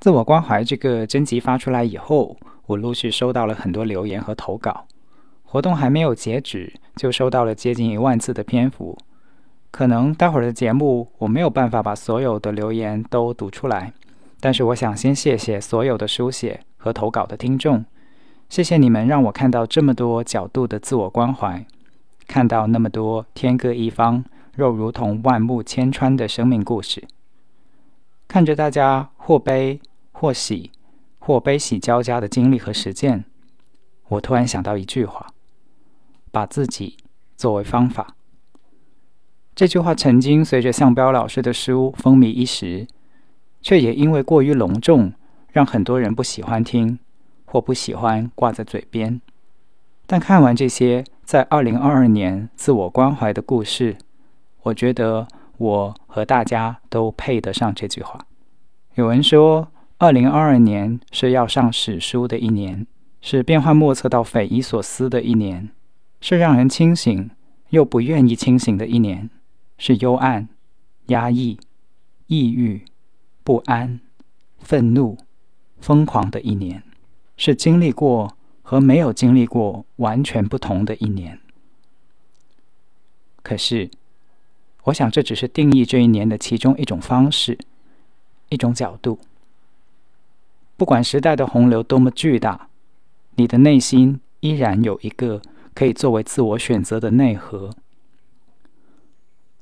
自我关怀这个征集发出来以后，我陆续收到了很多留言和投稿。活动还没有截止，就收到了接近一万字的篇幅。可能待会儿的节目我没有办法把所有的留言都读出来，但是我想先谢谢所有的书写和投稿的听众，谢谢你们让我看到这么多角度的自我关怀，看到那么多天各一方、又如同万木千川的生命故事，看着大家或悲。或喜，或悲喜交加的经历和实践，我突然想到一句话：把自己作为方法。这句话曾经随着向彪老师的书风靡一时，却也因为过于隆重，让很多人不喜欢听，或不喜欢挂在嘴边。但看完这些在二零二二年自我关怀的故事，我觉得我和大家都配得上这句话。有人说。二零二二年是要上史书的一年，是变幻莫测到匪夷所思的一年，是让人清醒又不愿意清醒的一年，是幽暗、压抑、抑郁、不安、愤怒、疯狂的一年，是经历过和没有经历过完全不同的一年。可是，我想这只是定义这一年的其中一种方式，一种角度。不管时代的洪流多么巨大，你的内心依然有一个可以作为自我选择的内核。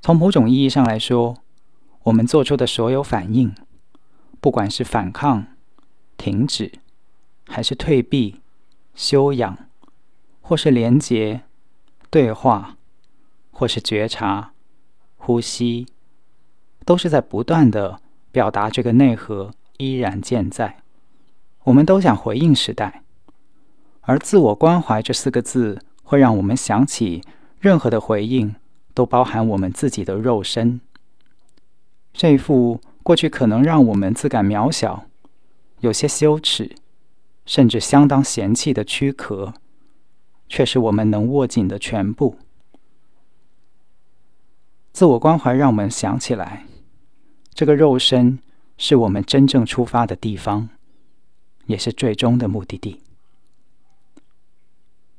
从某种意义上来说，我们做出的所有反应，不管是反抗、停止，还是退避、修养，或是连结、对话，或是觉察、呼吸，都是在不断的表达这个内核依然健在。我们都想回应时代，而“自我关怀”这四个字会让我们想起，任何的回应都包含我们自己的肉身。这一副过去可能让我们自感渺小、有些羞耻，甚至相当嫌弃的躯壳，却是我们能握紧的全部。自我关怀让我们想起来，这个肉身是我们真正出发的地方。也是最终的目的地。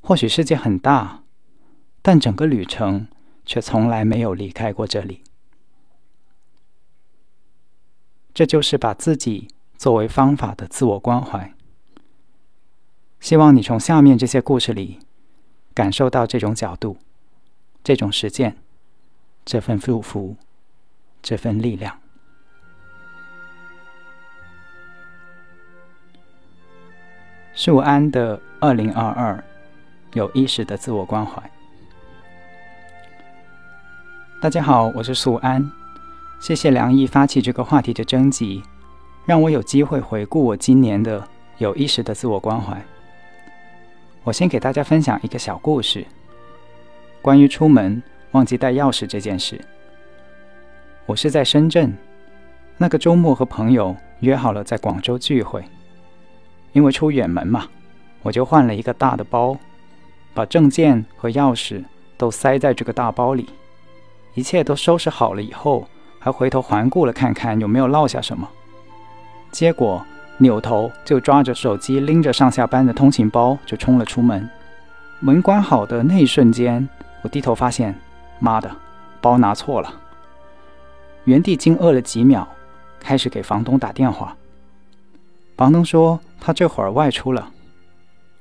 或许世界很大，但整个旅程却从来没有离开过这里。这就是把自己作为方法的自我关怀。希望你从下面这些故事里感受到这种角度、这种实践、这份祝福、这份力量。素安的二零二二，有意识的自我关怀。大家好，我是素安，谢谢梁毅发起这个话题的征集，让我有机会回顾我今年的有意识的自我关怀。我先给大家分享一个小故事，关于出门忘记带钥匙这件事。我是在深圳，那个周末和朋友约好了在广州聚会。因为出远门嘛，我就换了一个大的包，把证件和钥匙都塞在这个大包里。一切都收拾好了以后，还回头环顾了看看有没有落下什么。结果扭头就抓着手机，拎着上下班的通勤包就冲了出门。门关好的那一瞬间，我低头发现，妈的，包拿错了。原地惊愕了几秒，开始给房东打电话。房东说他这会儿外出了，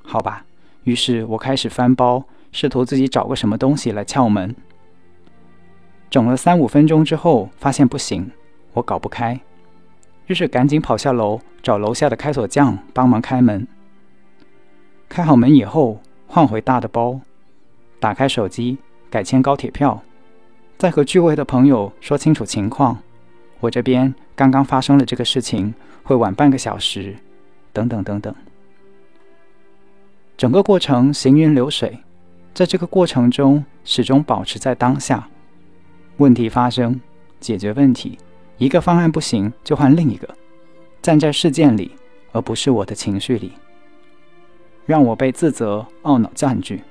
好吧。于是我开始翻包，试图自己找个什么东西来撬门。整了三五分钟之后，发现不行，我搞不开。于是赶紧跑下楼找楼下的开锁匠帮忙开门。开好门以后，换回大的包，打开手机改签高铁票，再和聚会的朋友说清楚情况。我这边刚刚发生了这个事情，会晚半个小时，等等等等。整个过程行云流水，在这个过程中始终保持在当下。问题发生，解决问题，一个方案不行就换另一个，站在事件里，而不是我的情绪里，让我被自责、懊恼占据。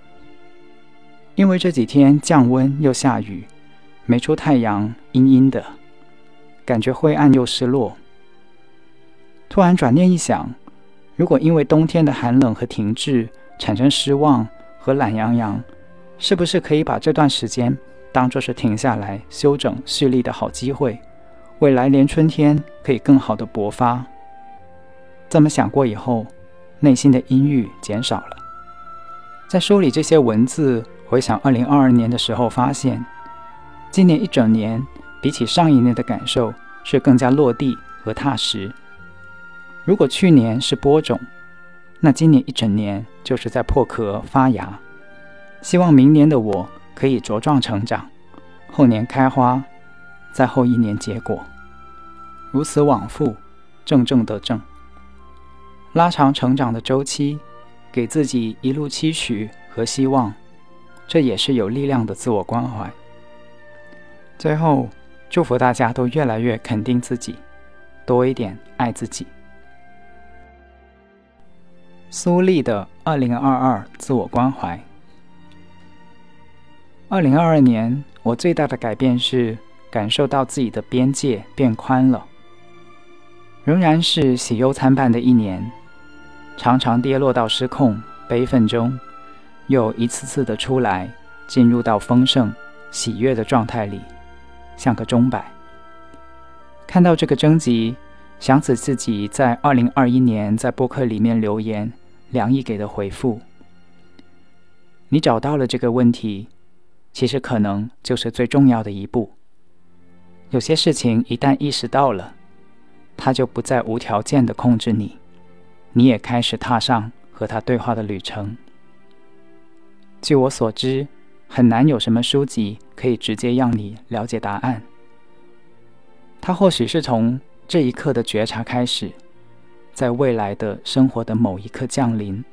因为这几天降温又下雨，没出太阳，阴阴的。感觉灰暗又失落。突然转念一想，如果因为冬天的寒冷和停滞产生失望和懒洋洋，是不是可以把这段时间当作是停下来休整蓄力的好机会，为来年春天可以更好的勃发？这么想过以后，内心的阴郁减少了。在梳理这些文字，回想二零二二年的时候，发现今年一整年。比起上一年的感受是更加落地和踏实。如果去年是播种，那今年一整年就是在破壳发芽。希望明年的我可以茁壮成长，后年开花，再后一年结果，如此往复，正正得正，拉长成长的周期，给自己一路期许和希望，这也是有力量的自我关怀。最后。祝福大家都越来越肯定自己，多一点爱自己。苏丽的二零二二自我关怀。二零二二年，我最大的改变是感受到自己的边界变宽了。仍然是喜忧参半的一年，常常跌落到失控、悲愤中，又一次次的出来，进入到丰盛、喜悦的状态里。像个钟摆。看到这个征集，想起自己在二零二一年在播客里面留言，梁毅给的回复。你找到了这个问题，其实可能就是最重要的一步。有些事情一旦意识到了，它就不再无条件的控制你，你也开始踏上和他对话的旅程。据我所知。很难有什么书籍可以直接让你了解答案。它或许是从这一刻的觉察开始，在未来的生活的某一刻降临。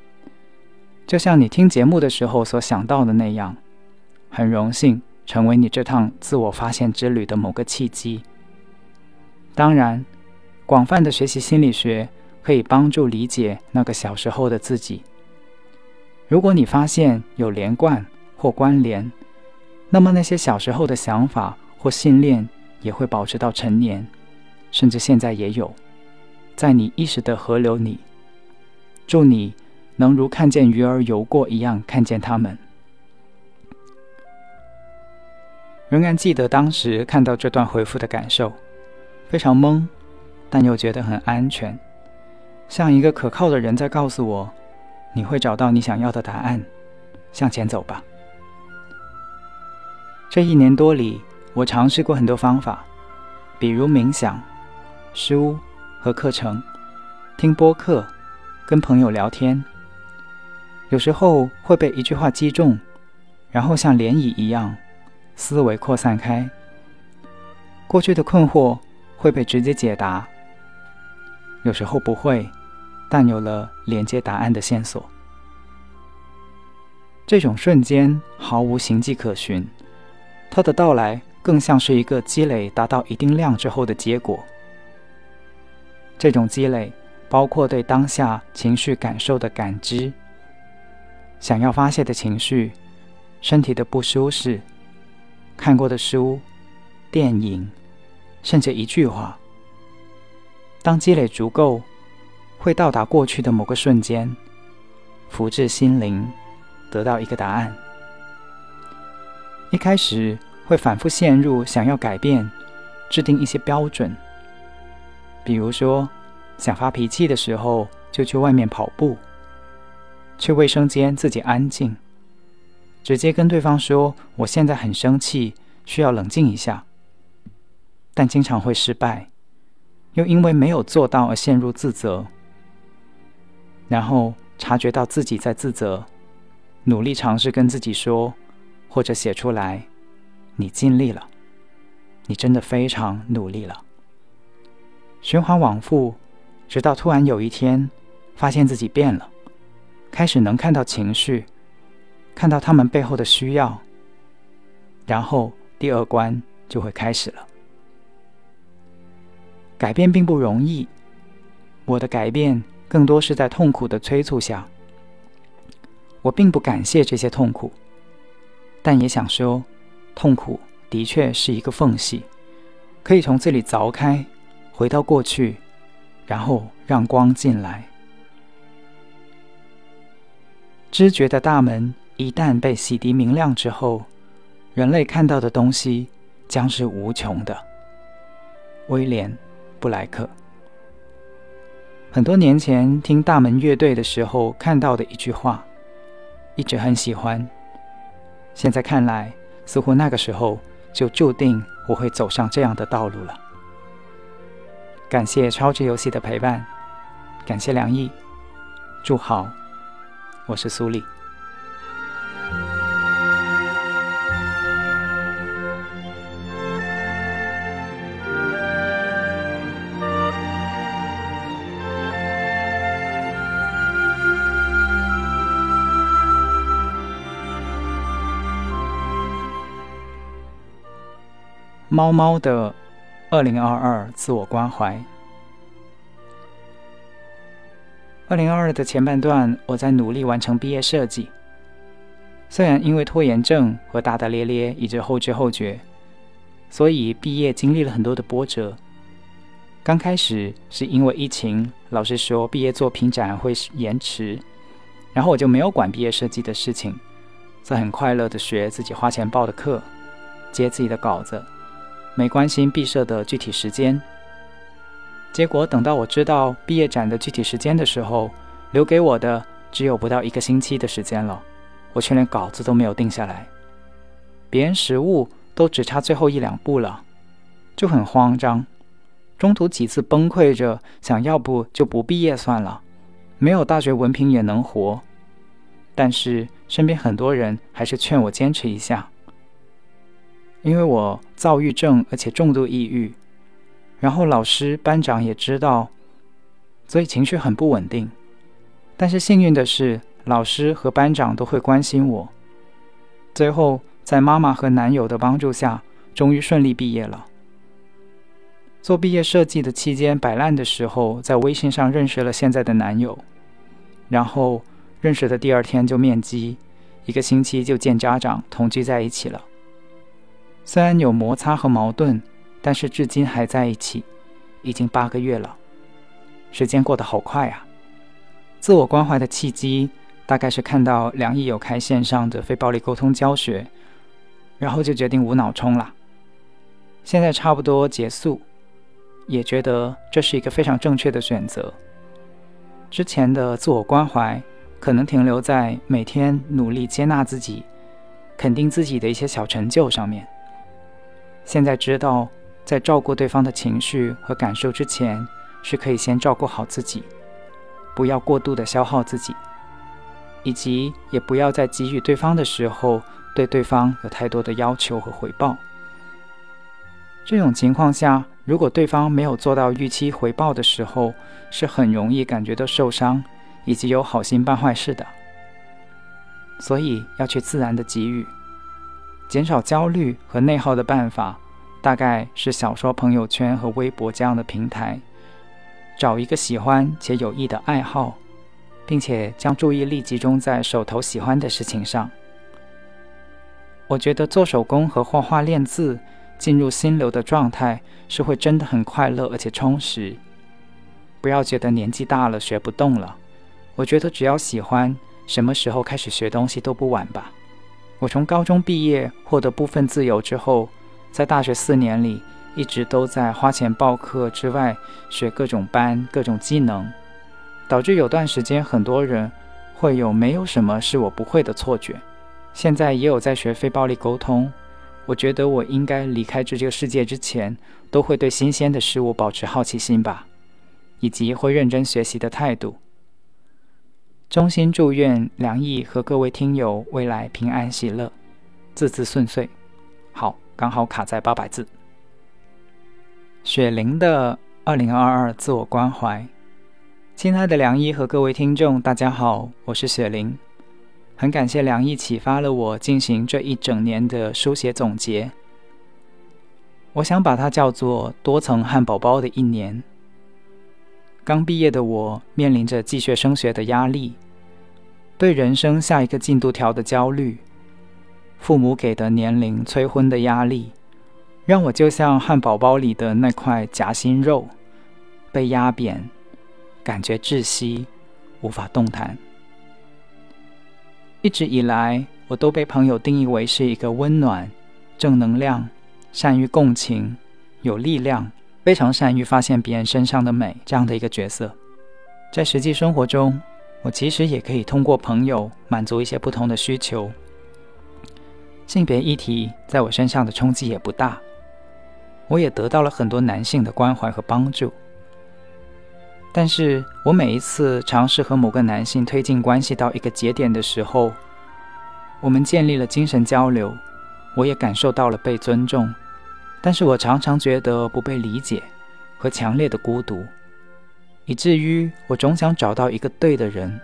就像你听节目的时候所想到的那样，很荣幸成为你这趟自我发现之旅的某个契机。当然，广泛的学习心理学可以帮助理解那个小时候的自己。如果你发现有连贯。或关联，那么那些小时候的想法或信念也会保持到成年，甚至现在也有，在你意识的河流里。祝你能如看见鱼儿游过一样看见它们。仍然记得当时看到这段回复的感受，非常懵，但又觉得很安全，像一个可靠的人在告诉我：你会找到你想要的答案，向前走吧。这一年多里，我尝试过很多方法，比如冥想、书和课程，听播客，跟朋友聊天。有时候会被一句话击中，然后像涟漪一样，思维扩散开。过去的困惑会被直接解答。有时候不会，但有了连接答案的线索。这种瞬间毫无形迹可循。它的到来更像是一个积累达到一定量之后的结果。这种积累包括对当下情绪感受的感知、想要发泄的情绪、身体的不舒适、看过的书、电影，甚至一句话。当积累足够，会到达过去的某个瞬间，福至心灵，得到一个答案。一开始会反复陷入想要改变、制定一些标准，比如说想发脾气的时候就去外面跑步，去卫生间自己安静，直接跟对方说我现在很生气，需要冷静一下。但经常会失败，又因为没有做到而陷入自责，然后察觉到自己在自责，努力尝试跟自己说，或者写出来：“你尽力了，你真的非常努力了。”循环往复，直到突然有一天，发现自己变了，开始能看到情绪，看到他们背后的需要，然后第二关就会开始了。改变并不容易，我的改变更多是在痛苦的催促下。我并不感谢这些痛苦，但也想说，痛苦的确是一个缝隙，可以从这里凿开，回到过去，然后让光进来。知觉的大门一旦被洗涤明亮之后，人类看到的东西将是无穷的。威廉。布莱克，很多年前听大门乐队的时候看到的一句话，一直很喜欢。现在看来，似乎那个时候就注定我会走上这样的道路了。感谢超级游戏的陪伴，感谢梁毅，祝好，我是苏丽。猫猫的二零二二自我关怀。二零二二的前半段，我在努力完成毕业设计。虽然因为拖延症和大大咧咧，一直后知后觉，所以毕业经历了很多的波折。刚开始是因为疫情，老师说毕业作品展会延迟，然后我就没有管毕业设计的事情，在很快乐的学自己花钱报的课，接自己的稿子。没关心毕设的具体时间，结果等到我知道毕业展的具体时间的时候，留给我的只有不到一个星期的时间了，我却连稿子都没有定下来。别人实物都只差最后一两步了，就很慌张，中途几次崩溃着，想要不就不毕业算了，没有大学文凭也能活。但是身边很多人还是劝我坚持一下。因为我躁郁症，而且重度抑郁，然后老师、班长也知道，所以情绪很不稳定。但是幸运的是，老师和班长都会关心我。最后，在妈妈和男友的帮助下，终于顺利毕业了。做毕业设计的期间摆烂的时候，在微信上认识了现在的男友，然后认识的第二天就面基，一个星期就见家长，同居在一起了。虽然有摩擦和矛盾，但是至今还在一起，已经八个月了。时间过得好快啊！自我关怀的契机，大概是看到梁毅有开线上的非暴力沟通教学，然后就决定无脑冲了。现在差不多结束，也觉得这是一个非常正确的选择。之前的自我关怀，可能停留在每天努力接纳自己、肯定自己的一些小成就上面。现在知道，在照顾对方的情绪和感受之前，是可以先照顾好自己，不要过度的消耗自己，以及也不要在给予对方的时候，对对方有太多的要求和回报。这种情况下，如果对方没有做到预期回报的时候，是很容易感觉到受伤，以及有好心办坏事的。所以要去自然的给予。减少焦虑和内耗的办法，大概是小说、朋友圈和微博这样的平台，找一个喜欢且有益的爱好，并且将注意力集中在手头喜欢的事情上。我觉得做手工和画画、练字，进入心流的状态，是会真的很快乐而且充实。不要觉得年纪大了学不动了，我觉得只要喜欢，什么时候开始学东西都不晚吧。我从高中毕业获得部分自由之后，在大学四年里一直都在花钱报课之外学各种班、各种技能，导致有段时间很多人会有没有什么是我不会的错觉。现在也有在学非暴力沟通，我觉得我应该离开这这个世界之前，都会对新鲜的事物保持好奇心吧，以及会认真学习的态度。衷心祝愿梁毅和各位听友未来平安喜乐，字字顺遂。好，刚好卡在八百字。雪玲的二零二二自我关怀，亲爱的梁毅和各位听众，大家好，我是雪玲。很感谢梁毅启发了我进行这一整年的书写总结。我想把它叫做多层汉堡包的一年。刚毕业的我面临着继续升学的压力，对人生下一个进度条的焦虑，父母给的年龄催婚的压力，让我就像汉堡包里的那块夹心肉，被压扁，感觉窒息，无法动弹。一直以来，我都被朋友定义为是一个温暖、正能量、善于共情、有力量、非常善于发现别人身上的美这样的一个角色。在实际生活中，我其实也可以通过朋友满足一些不同的需求。性别议题在我身上的冲击也不大，我也得到了很多男性的关怀和帮助。但是我每一次尝试和某个男性推进关系到一个节点的时候，我们建立了精神交流，我也感受到了被尊重，但是我常常觉得不被理解和强烈的孤独，以至于我总想找到一个对的人。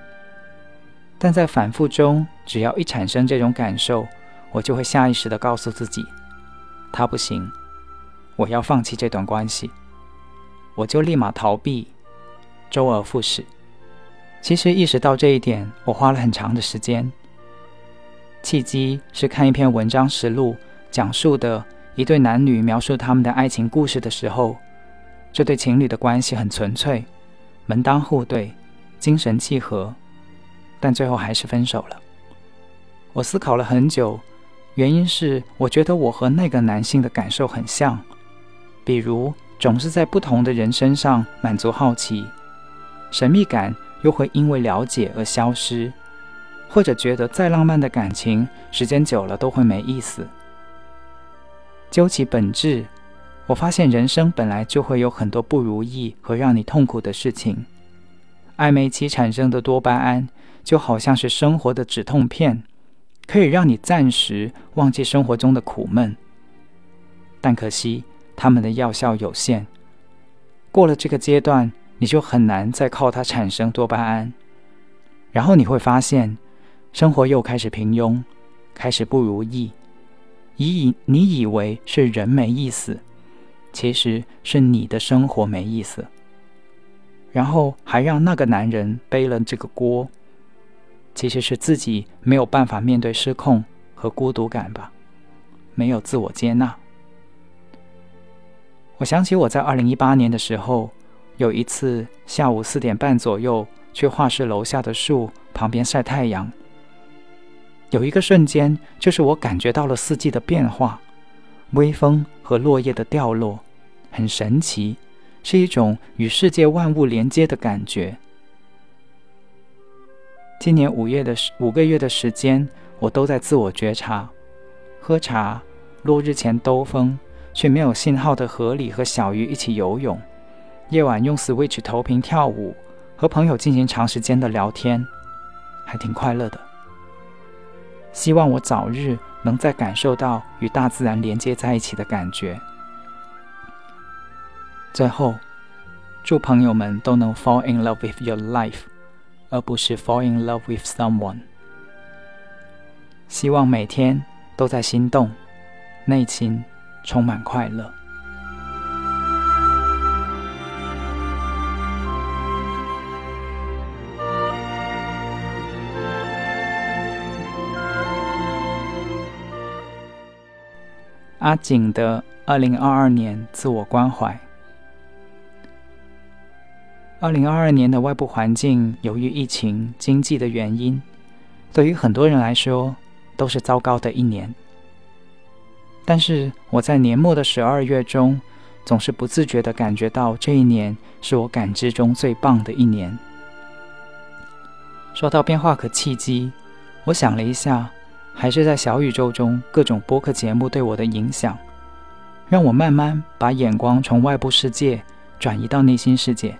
但在反复中，只要一产生这种感受，我就会下意识地告诉自己，他不行，我要放弃这段关系，我就立马逃避。周而复始。其实意识到这一点，我花了很长的时间。契机是看一篇文章实录，讲述的一对男女描述他们的爱情故事的时候，这对情侣的关系很纯粹，门当户对，精神契合，但最后还是分手了。我思考了很久，原因是我觉得我和那个男性的感受很像，比如总是在不同的人身上满足好奇。神秘感又会因为了解而消失，或者觉得再浪漫的感情，时间久了都会没意思。究其本质，我发现人生本来就会有很多不如意和让你痛苦的事情。暧昧期产生的多巴胺，就好像是生活的止痛片，可以让你暂时忘记生活中的苦闷。但可惜，它们的药效有限。过了这个阶段。你就很难再靠它产生多巴胺，然后你会发现，生活又开始平庸，开始不如意。以你以为是人没意思，其实是你的生活没意思。然后还让那个男人背了这个锅，其实是自己没有办法面对失控和孤独感吧，没有自我接纳。我想起我在二零一八年的时候。有一次下午四点半左右，去画室楼下的树旁边晒太阳。有一个瞬间，就是我感觉到了四季的变化，微风和落叶的掉落，很神奇，是一种与世界万物连接的感觉。今年五月的五个月的时间，我都在自我觉察，喝茶，落日前兜风，却没有信号的河里和小鱼一起游泳。夜晚用 Switch 投屏跳舞，和朋友进行长时间的聊天，还挺快乐的。希望我早日能再感受到与大自然连接在一起的感觉。最后，祝朋友们都能 fall in love with your life，而不是 fall in love with someone。希望每天都在心动，内心充满快乐。阿景的二零二二年自我关怀。二零二二年的外部环境，由于疫情、经济的原因，对于很多人来说都是糟糕的一年。但是我在年末的十二月中，总是不自觉的感觉到这一年是我感知中最棒的一年。说到变化和契机，我想了一下，还是在小宇宙中各种播客节目对我的影响，让我慢慢把眼光从外部世界转移到内心世界。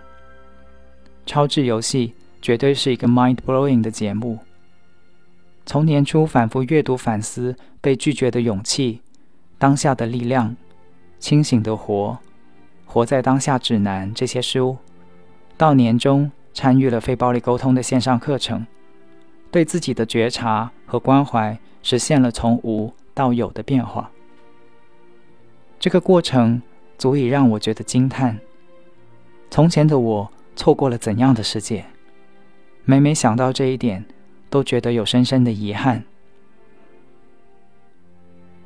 超智游戏绝对是一个 mind blowing 的节目。从年初反复阅读反思被拒绝的勇气、当下的力量、清醒的活、活在当下指南这些书，到年终参与了非暴力沟通的线上课程，对自己的觉察和关怀实现了从无到有的变化。这个过程足以让我觉得惊叹：从前的我错过了怎样的世界？每每想到这一点。都觉得有深深的遗憾。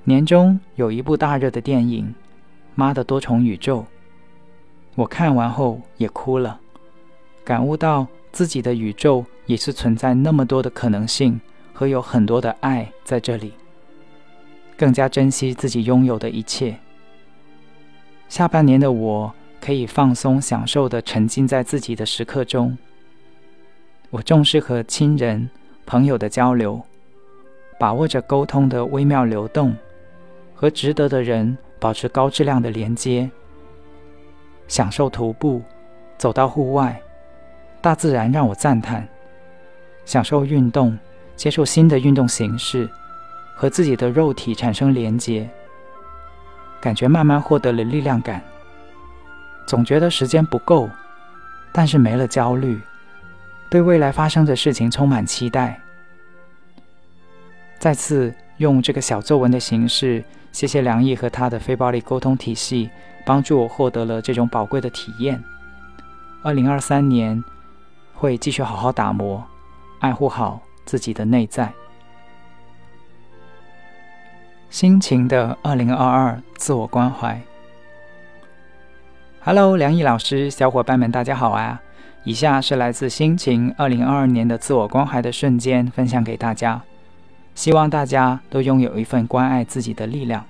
年中有一部大热的电影《妈的多重宇宙》，我看完后也哭了，感悟到自己的宇宙也是存在那么多的可能性和有很多的爱在这里，更加珍惜自己拥有的一切。下半年的我可以放松享受的沉浸在自己的时刻中，我重视和亲人。朋友的交流，把握着沟通的微妙流动，和值得的人保持高质量的连接，享受徒步，走到户外，大自然让我赞叹；享受运动，接受新的运动形式，和自己的肉体产生连接，感觉慢慢获得了力量感。总觉得时间不够，但是没了焦虑。对未来发生的事情充满期待。再次用这个小作文的形式，谢谢梁毅和他的非暴力沟通体系，帮助我获得了这种宝贵的体验。二零二三年会继续好好打磨，爱护好自己的内在。心情的二零二二自我关怀。Hello，梁毅老师，小伙伴们，大家好啊！以下是来自心情二零二二年的自我关怀的瞬间，分享给大家。希望大家都拥有一份关爱自己的力量。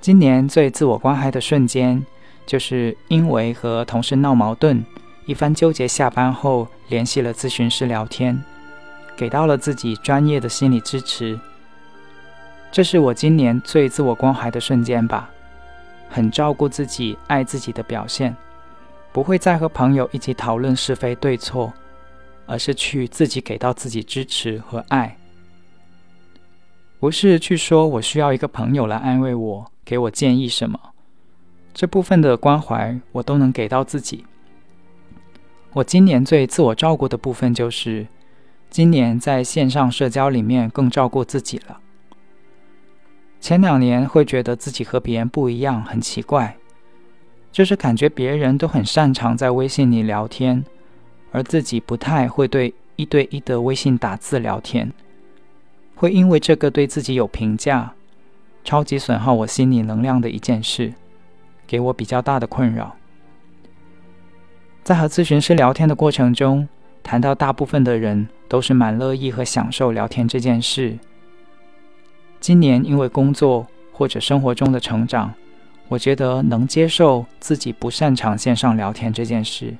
今年最自我关怀的瞬间，就是因为和同事闹矛盾，一番纠结，下班后联系了咨询师聊天，给到了自己专业的心理支持。这是我今年最自我关怀的瞬间吧，很照顾自己、爱自己的表现。不会再和朋友一起讨论是非对错，而是去自己给到自己支持和爱。不是去说我需要一个朋友来安慰我，给我建议什么，这部分的关怀我都能给到自己。我今年最自我照顾的部分就是，今年在线上社交里面更照顾自己了。前两年会觉得自己和别人不一样，很奇怪。就是感觉别人都很擅长在微信里聊天，而自己不太会对一对一的微信打字聊天，会因为这个对自己有评价，超级损耗我心理能量的一件事，给我比较大的困扰。在和咨询师聊天的过程中，谈到大部分的人都是蛮乐意和享受聊天这件事。今年因为工作或者生活中的成长。我觉得能接受自己不擅长线上聊天这件事，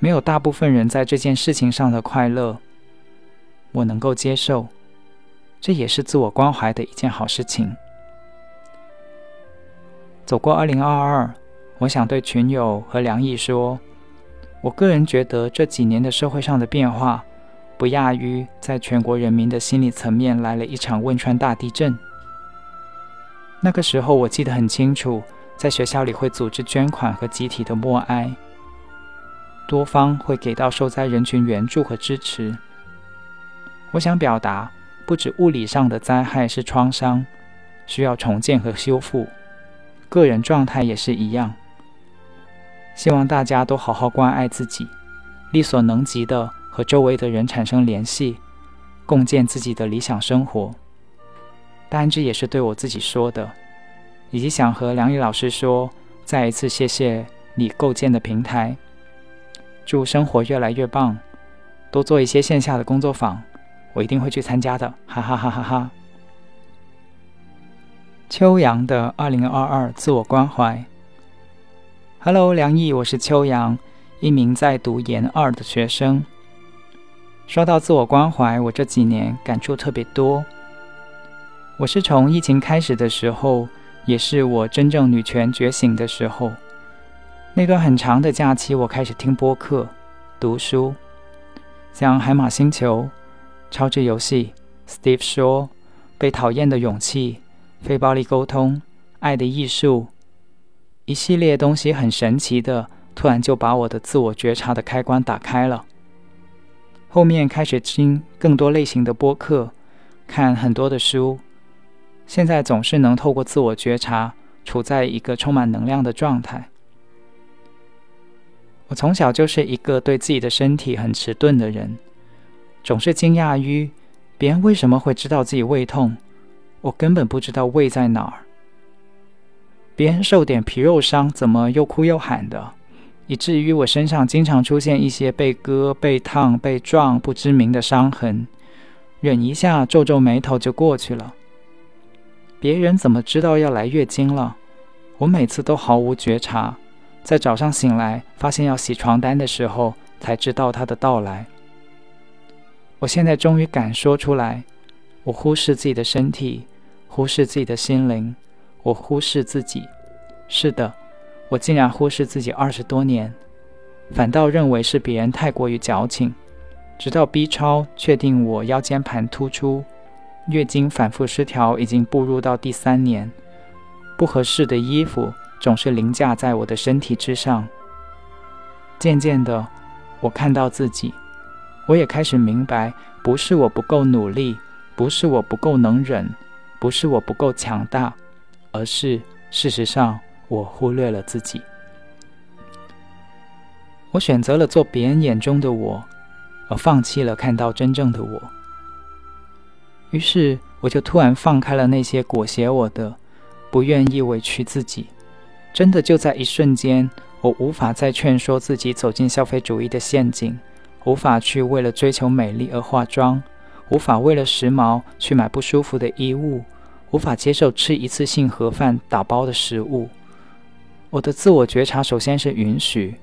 没有大部分人在这件事情上的快乐，我能够接受，这也是自我关怀的一件好事情。走过二零二二，我想对群友和梁毅说，我个人觉得这几年的社会上的变化，不亚于在全国人民的心理层面来了一场汶川大地震。那个时候我记得很清楚，在学校里会组织捐款和集体的默哀，多方会给到受灾人群援助和支持。我想表达，不止物理上的灾害是创伤，需要重建和修复，个人状态也是一样。希望大家都好好关爱自己，力所能及的和周围的人产生联系，共建自己的理想生活。当然，这也是对我自己说的，以及想和梁毅老师说，再一次谢谢你构建的平台。祝生活越来越棒，多做一些线下的工作坊，我一定会去参加的，哈哈哈哈哈。秋阳的二零二二自我关怀。Hello，梁毅，我是秋阳，一名在读研二的学生。说到自我关怀，我这几年感触特别多。我是从疫情开始的时候，也是我真正女权觉醒的时候。那段很长的假期，我开始听播客、读书，像《海马星球》、《超智游戏》、Steve 说、《被讨厌的勇气》、非暴力沟通、爱的艺术，一系列东西很神奇的，突然就把我的自我觉察的开关打开了。后面开始听更多类型的播客，看很多的书，现在总是能透过自我觉察，处在一个充满能量的状态。我从小就是一个对自己的身体很迟钝的人，总是惊讶于别人为什么会知道自己胃痛，我根本不知道胃在哪儿。别人受点皮肉伤，怎么又哭又喊的？以至于我身上经常出现一些被割、被烫、被撞不知名的伤痕，忍一下皱皱眉头就过去了。别人怎么知道要来月经了？我每次都毫无觉察，在早上醒来发现要洗床单的时候才知道它的到来。我现在终于敢说出来：我忽视自己的身体，忽视自己的心灵，我忽视自己。是的。我竟然忽视自己二十多年，反倒认为是别人太过于矫情。直到 B 超确定我腰间盘突出，月经反复失调已经步入到第三年，不合适的衣服总是凌驾在我的身体之上。渐渐的，我看到自己，我也开始明白，不是我不够努力，不是我不够能忍，不是我不够强大，而是事实上。我忽略了自己，我选择了做别人眼中的我，而放弃了看到真正的我。于是，我就突然放开了那些裹挟我的，不愿意委屈自己。真的就在一瞬间，我无法再劝说自己走进消费主义的陷阱，无法去为了追求美丽而化妆，无法为了时髦去买不舒服的衣物，无法接受吃一次性盒饭打包的食物。我的自我觉察首先是允许，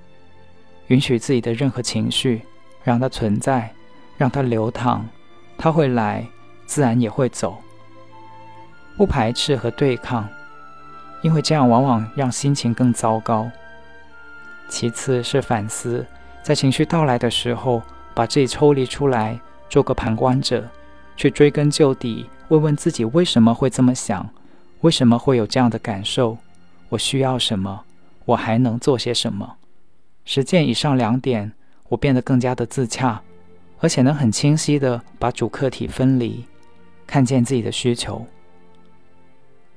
允许自己的任何情绪，让它存在，让它流淌，它会来，自然也会走。不排斥和对抗，因为这样往往让心情更糟糕。其次是反思，在情绪到来的时候，把自己抽离出来，做个旁观者，去追根究底，问问自己为什么会这么想，为什么会有这样的感受。我需要什么？我还能做些什么？实践以上两点，我变得更加的自洽，而且能很清晰的把主客体分离，看见自己的需求。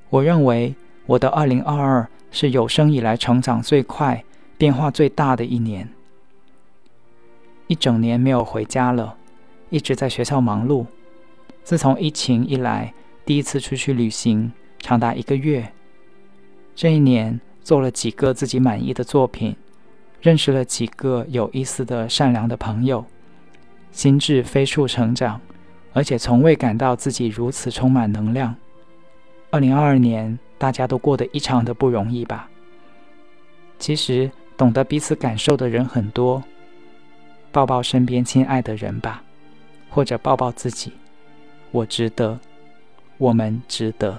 我认为我的二零二二是有生以来成长最快、变化最大的一年。一整年没有回家了，一直在学校忙碌。自从疫情一来，第一次出去旅行，长达一个月。这一年做了几个自己满意的作品，认识了几个有意思的善良的朋友，心智飞速成长，而且从未感到自己如此充满能量。二零二二年，大家都过得异常的不容易吧？其实懂得彼此感受的人很多，抱抱身边亲爱的人吧，或者抱抱自己。我值得，我们值得。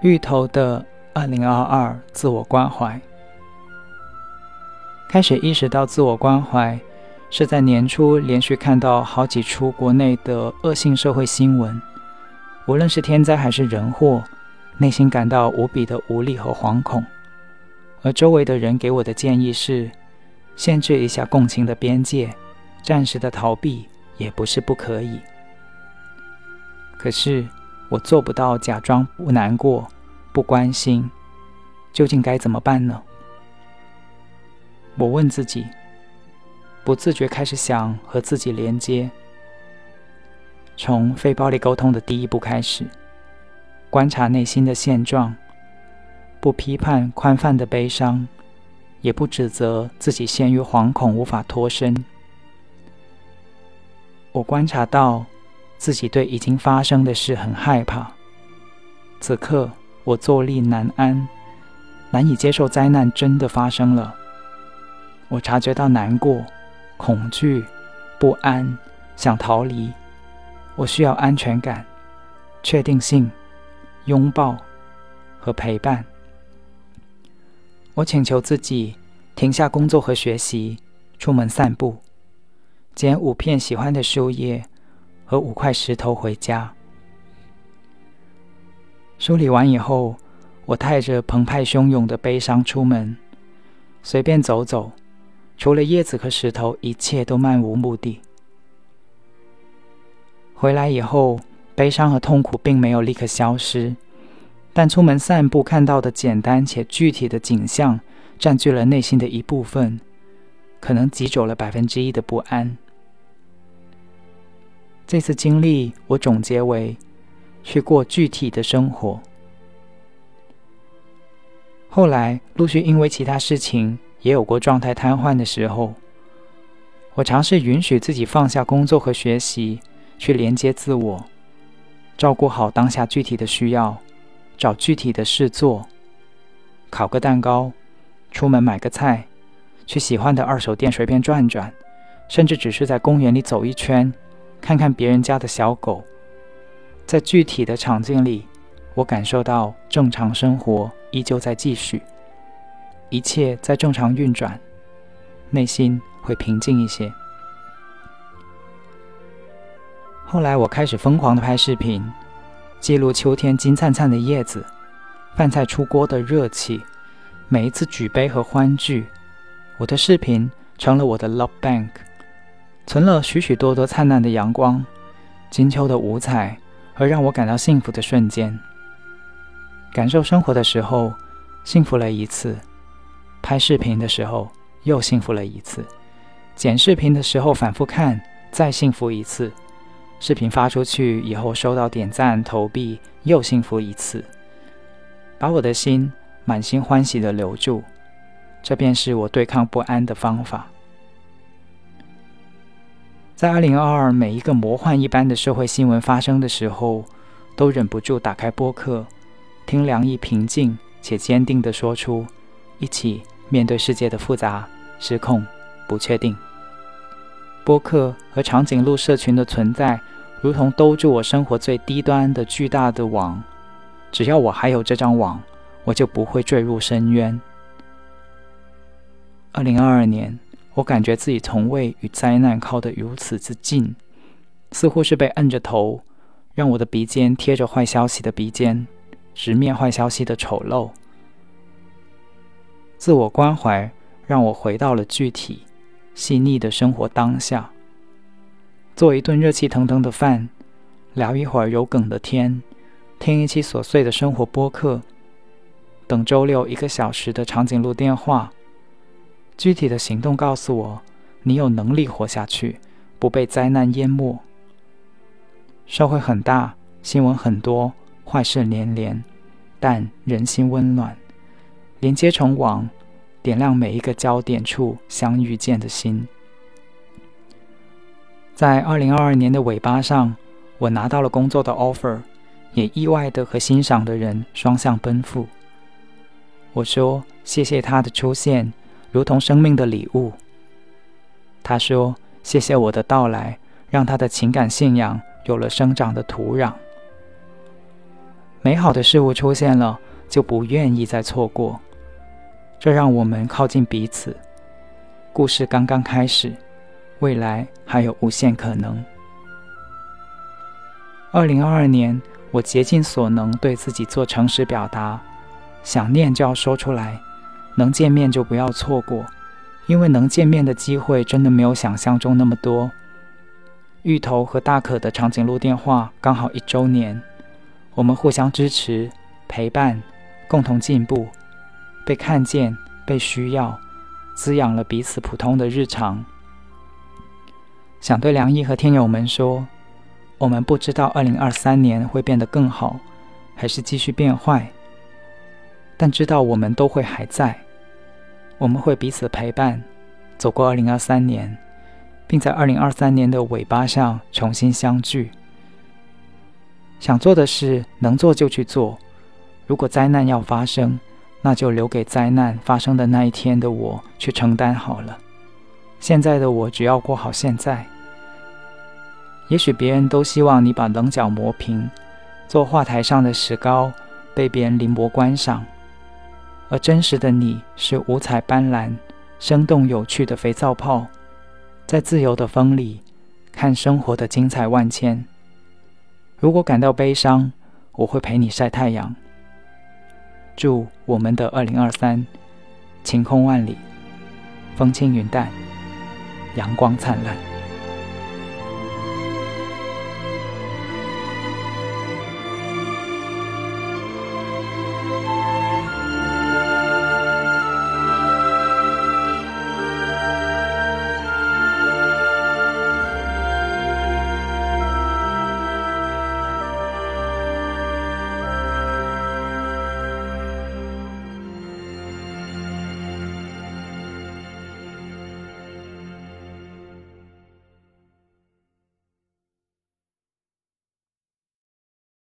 芋头的二零二二自我关怀，开始意识到自我关怀，是在年初连续看到好几出国内的恶性社会新闻，无论是天灾还是人祸，内心感到无比的无力和惶恐，而周围的人给我的建议是，限制一下共情的边界，暂时的逃避也不是不可以。可是。我做不到假装不难过、不关心，究竟该怎么办呢？我问自己，不自觉开始想和自己连接，从非暴力沟通的第一步开始，观察内心的现状，不批判宽泛的悲伤，也不指责自己陷于惶恐无法脱身。我观察到自己对已经发生的事很害怕。此刻我坐立难安，难以接受灾难真的发生了。我察觉到难过、恐惧、不安，想逃离。我需要安全感、确定性、拥抱和陪伴。我请求自己停下工作和学习，出门散步，捡五片喜欢的树叶和五块石头回家。梳理完以后，我带着澎湃汹涌的悲伤出门，随便走走，除了叶子和石头，一切都漫无目的。回来以后，悲伤和痛苦并没有立刻消失，但出门散步看到的简单且具体的景象，占据了内心的一部分，可能挤走了百分之一的不安。这次经历，我总结为：去过具体的生活。后来陆续因为其他事情，也有过状态瘫痪的时候，我尝试允许自己放下工作和学习。去连接自我，照顾好当下具体的需要，找具体的事做，烤个蛋糕，出门买个菜，去喜欢的二手店随便转转，甚至只是在公园里走一圈，看看别人家的小狗。在具体的场景里，我感受到正常生活依旧在继续，一切在正常运转，内心会平静一些。后来我开始疯狂的拍视频，记录秋天金灿灿的叶子，饭菜出锅的热气，每一次举杯和欢聚。我的视频成了我的 love bank，存了许许多多灿烂的阳光、金秋的五彩和让我感到幸福的瞬间。感受生活的时候，幸福了一次；拍视频的时候，又幸福了一次；剪视频的时候，反复看，再幸福一次。视频发出去以后，收到点赞、投币，又幸福一次，把我的心满心欢喜的留住，这便是我对抗不安的方法。在二零二二每一个魔幻一般的社会新闻发生的时候，都忍不住打开播客，听梁毅平静且坚定地说出：“一起面对世界的复杂、失控、不确定。”播客和长颈鹿社群的存在，如同兜住我生活最低端的巨大的网。只要我还有这张网，我就不会坠入深渊。二零二二年，我感觉自己从未与灾难靠得如此之近，似乎是被摁着头，让我的鼻尖贴着坏消息的鼻尖，直面坏消息的丑陋。自我关怀让我回到了具体。细腻的生活当下，做一顿热气腾腾的饭，聊一会儿有梗的天，听一期琐碎的生活播客，等周六一个小时的长颈鹿电话。具体的行动告诉我，你有能力活下去，不被灾难淹没。社会很大，新闻很多，坏事连连，但人心温暖，连接成网。点亮每一个焦点处相遇见的心。在二零二二年的尾巴上，我拿到了工作的 offer，也意外的和欣赏的人双向奔赴。我说：“谢谢他的出现，如同生命的礼物。”他说：“谢谢我的到来，让他的情感信仰有了生长的土壤。”美好的事物出现了，就不愿意再错过。这让我们靠近彼此。故事刚刚开始，未来还有无限可能。二零二二年，我竭尽所能对自己做诚实表达，想念就要说出来，能见面就不要错过，因为能见面的机会真的没有想象中那么多。芋头和大可的长颈鹿电话刚好一周年，我们互相支持、陪伴，共同进步。被看见，被需要，滋养了彼此普通的日常。想对梁毅和听友们说，我们不知道二零二三年会变得更好，还是继续变坏，但知道我们都会还在，我们会彼此陪伴，走过二零二三年，并在二零二三年的尾巴上重新相聚。想做的事，能做就去做。如果灾难要发生，那就留给灾难发生的那一天的我去承担好了。现在的我只要过好现在。也许别人都希望你把棱角磨平，做画台上的石膏，被别人临摹观赏。而真实的你是五彩斑斓、生动有趣的肥皂泡，在自由的风里看生活的精彩万千。如果感到悲伤，我会陪你晒太阳。祝我们的二零二三晴空万里，风轻云淡，阳光灿烂。